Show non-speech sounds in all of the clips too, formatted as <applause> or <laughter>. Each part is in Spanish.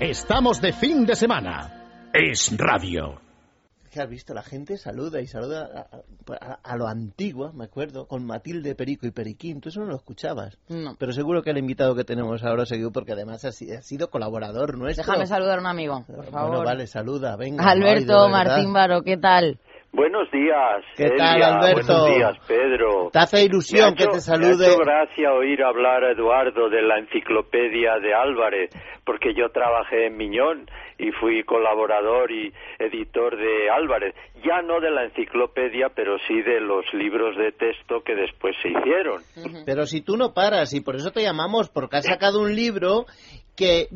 Estamos de fin de semana. Es radio. ¿Qué has visto? La gente saluda y saluda a, lo antiguo, me acuerdo, con Matilde Perico y Periquín. Tú eso no lo escuchabas. No. Pero seguro que el invitado que tenemos ahora seguido porque además ha, sido colaborador nuestro. Déjame saludar a un amigo, por favor. Bueno, vale, saluda, venga. Alberto Martín Baro, ¿qué tal? Buenos días. ¿Qué tal, Alberto? Buenos días, Pedro. Te hace ilusión que te salude. Me ha gracia oír hablar a Eduardo de la enciclopedia de Álvarez, porque yo trabajé en Miñón y fui colaborador y editor de Álvarez. Ya no de la enciclopedia, pero sí de los libros de texto que después se hicieron. Pero si tú no paras, y por eso te llamamos, porque has sacado un libro que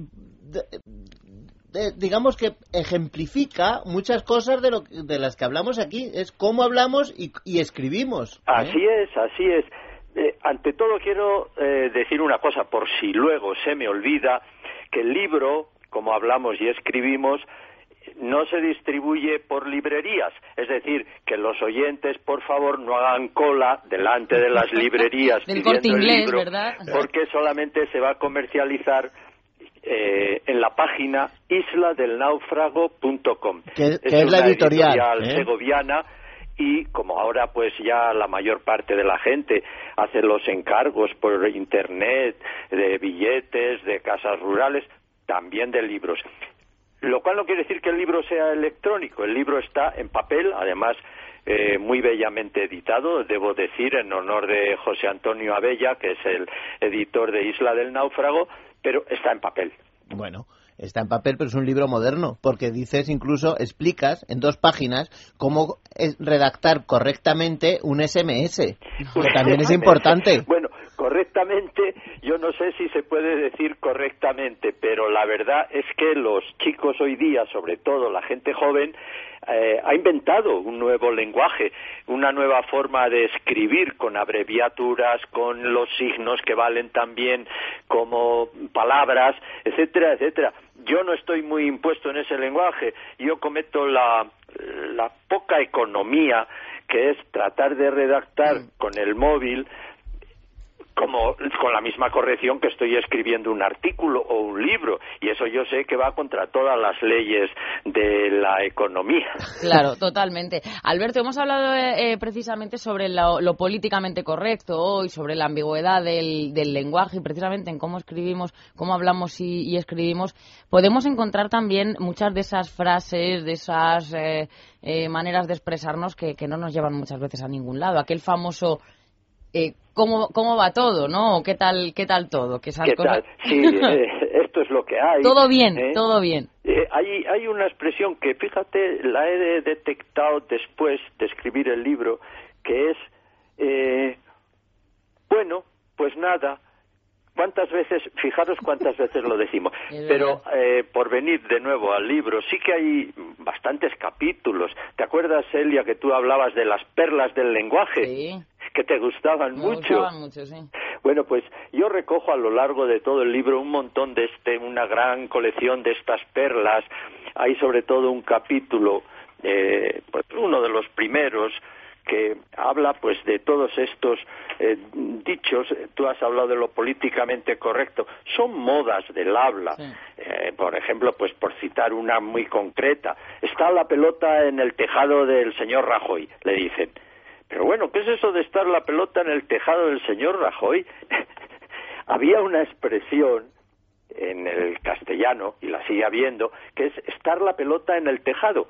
digamos que ejemplifica muchas cosas de, lo, de las que hablamos aquí. Es cómo hablamos y, escribimos. ¿eh? Así es, así es. Eh, ante todo quiero eh, decir una cosa, por si luego se me olvida, que el libro, como hablamos y escribimos, no se distribuye por librerías, es decir, que los oyentes, por favor, no hagan cola delante de las <laughs> librerías pidiendo el libro, porque solamente se va a comercializar eh, en la página isladelnaufrago.com. Que, es, es la editorial, ¿eh? segoviana y como ahora pues ya la mayor parte de la gente hace los encargos por internet de billetes, de casas rurales, también de libros. Lo cual no quiere decir que el libro sea electrónico, el libro está en papel, además eh, muy bellamente editado, debo decir, en honor de José Antonio Abella, que es el editor de Isla del Náufrago, pero está en papel. Bueno, está en papel, pero es un libro moderno, porque dices, incluso explicas en dos páginas cómo redactar correctamente un SMS, que también es importante. Correctamente, yo no sé si se puede decir correctamente, pero la verdad es que los chicos hoy día, sobre todo la gente joven, eh, ha inventado un nuevo lenguaje, una nueva forma de escribir con abreviaturas, con los signos que valen también como palabras, etcétera, etcétera. Yo no estoy muy impuesto en ese lenguaje, yo cometo la, la poca economía que es tratar de redactar mm. con el móvil como con la misma corrección que estoy escribiendo un artículo o un libro y eso yo sé que va contra todas las leyes de la economía. Claro, totalmente. Alberto, hemos hablado eh, eh, precisamente sobre lo, políticamente correcto hoy, sobre la ambigüedad del, lenguaje y precisamente en cómo escribimos, cómo hablamos y, escribimos. Podemos encontrar también muchas de esas frases, de esas eh, maneras de expresarnos que, que no nos llevan muchas veces a ningún lado. Aquel famoso eh, cómo, cómo va todo, ¿no? ¿Qué tal, qué tal todo? ¿Qué, tal? Sí, <laughs> eh, esto es lo que hay. Todo bien, ¿eh? todo bien. hay, hay una expresión que, fíjate, la he detectado después de escribir el libro, que es, bueno, pues nada, ¿Cuántas veces, fijaros cuántas veces lo decimos, <laughs> pero por venir de nuevo al libro, sí que hay bastantes capítulos. ¿Te acuerdas, Elia, que tú hablabas de las perlas del lenguaje? Sí que te gustaban Me mucho. Gustaban mucho sí. Bueno, pues yo recojo a lo largo de todo el libro un montón de este, una gran colección de estas perlas. Hay sobre todo un capítulo, eh, pues uno de los primeros, que habla pues de todos estos eh, dichos, tú has hablado de lo políticamente correcto, son modas del habla. Eh, por ejemplo, pues por citar una muy concreta, está la pelota en el tejado del señor Rajoy, le dicen. Pero bueno, ¿qué es eso de estar la pelota en el tejado del señor Rajoy? <laughs> Había una expresión en el castellano, y la sigue habiendo, que es estar la pelota en el tejado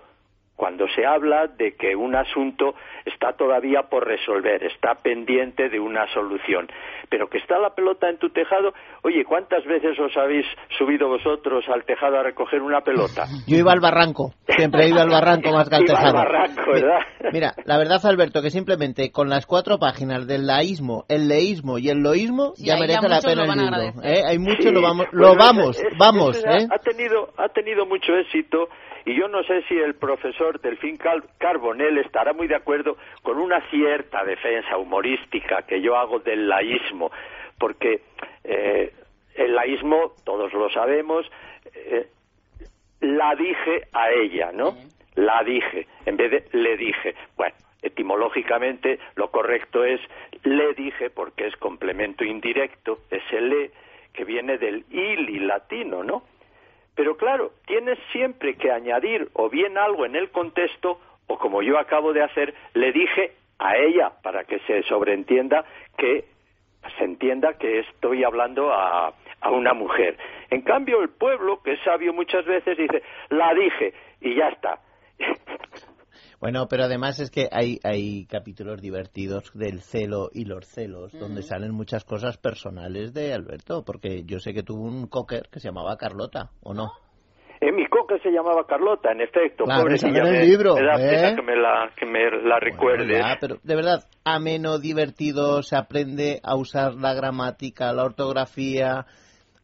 cuando se habla de que un asunto está todavía por resolver, está pendiente de una solución, pero que está la pelota en tu tejado, oye, ¿cuántas veces os habéis subido vosotros al tejado a recoger una pelota? Yo iba al barranco, siempre he ido al barranco más que al tejado. Al barranco, ¿verdad? Mira, la verdad, Alberto, que simplemente con las cuatro páginas del laísmo, el leísmo y el loísmo ya merece la pena el libro. ¿eh? Hay mucho, lo vamos, lo vamos, vamos. ¿eh? Ha tenido, ha tenido mucho éxito y yo no sé si el profesor Delfín Carbonell estará muy de acuerdo con una cierta defensa humorística que yo hago del laísmo, porque eh, el laísmo, todos lo sabemos, eh, la dije a ella, ¿no? La dije, en vez de le dije. Bueno, etimológicamente lo correcto es le dije porque es complemento indirecto, es el le que viene del ili latino, ¿no? Pero claro, tienes siempre que añadir o bien algo en el contexto o como yo acabo de hacer, le dije a ella para que se sobreentienda que se entienda que estoy hablando a, a una mujer. En cambio, el pueblo, que es sabio muchas veces, dice, la dije y ya está. Bueno, pero además es que hay, hay capítulos divertidos del celo y los celos, donde salen muchas cosas personales de Alberto, porque yo sé que tuvo un cocker que se llamaba Carlota, ¿o no? En mi cocker se llamaba Carlota, en efecto. Claro, Pobre, esa ya era el me- libro, me da pena ¿eh? que me la, que me la recuerdes. Ya, pero de verdad, ameno, divertido, se aprende a usar la gramática, la ortografía,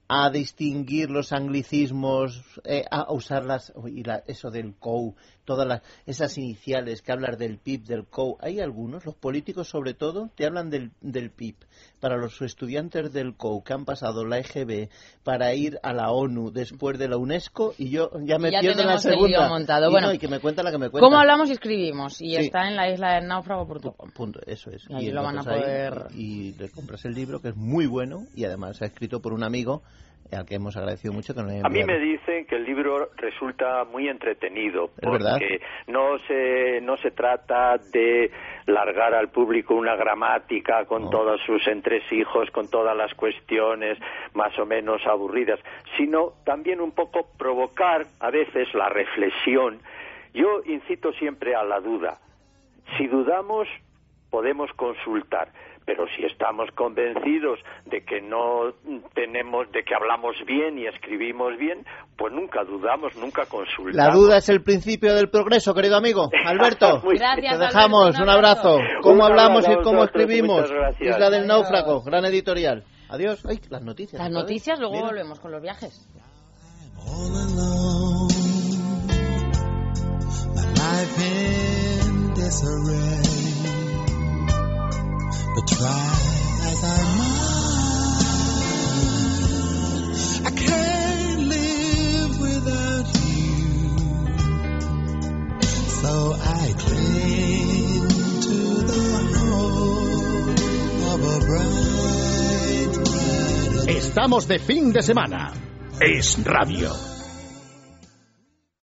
a distinguir los anglicismos, eh, a usar las, y la- eso del COU, todas las, esas iniciales que hablan del PIB, del COU. Hay algunos, los políticos sobre todo, te hablan del, del PIB. Para los estudiantes del COU que han pasado la EGB para ir a la ONU después de la UNESCO y yo ya me Y ya pierdo en la segunda. montado. Y Bueno, no, y que me cuenta la que me cuenta. ¿Cómo hablamos y escribimos? Y Sí. está en la isla del náufrago.com. Punto, eso es. Y lo van a ahí- poder- y, le compras el libro, que es muy bueno, y además ha escrito por un amigo al que hemos agradecido mucho que nos A mí me dicen que el libro resulta muy entretenido Es verdad. porque no se no se trata de largar al público una gramática con No. todos sus entresijos, con todas las cuestiones más o menos aburridas, sino también un poco provocar a veces la reflexión. Yo incito siempre a la duda. Si dudamos, podemos consultar. Pero si estamos convencidos de que no tenemos, de que hablamos bien y escribimos bien, pues nunca dudamos, nunca consultamos. La duda es el principio del progreso, querido amigo. <laughs> Alberto, Gracias, te dejamos. un Un abrazo. abrazo. ¿Cómo Un hablamos y abrazo cómo escribimos? Isla del Adiós. Náufrago, gran editorial. Adiós. Ay, las noticias. Las noticias, luego Mira. volvemos con los viajes. But try as I might, I can't live without you. So I cling to the hope of a bright, bright Estamos de fin de semana. Es radio.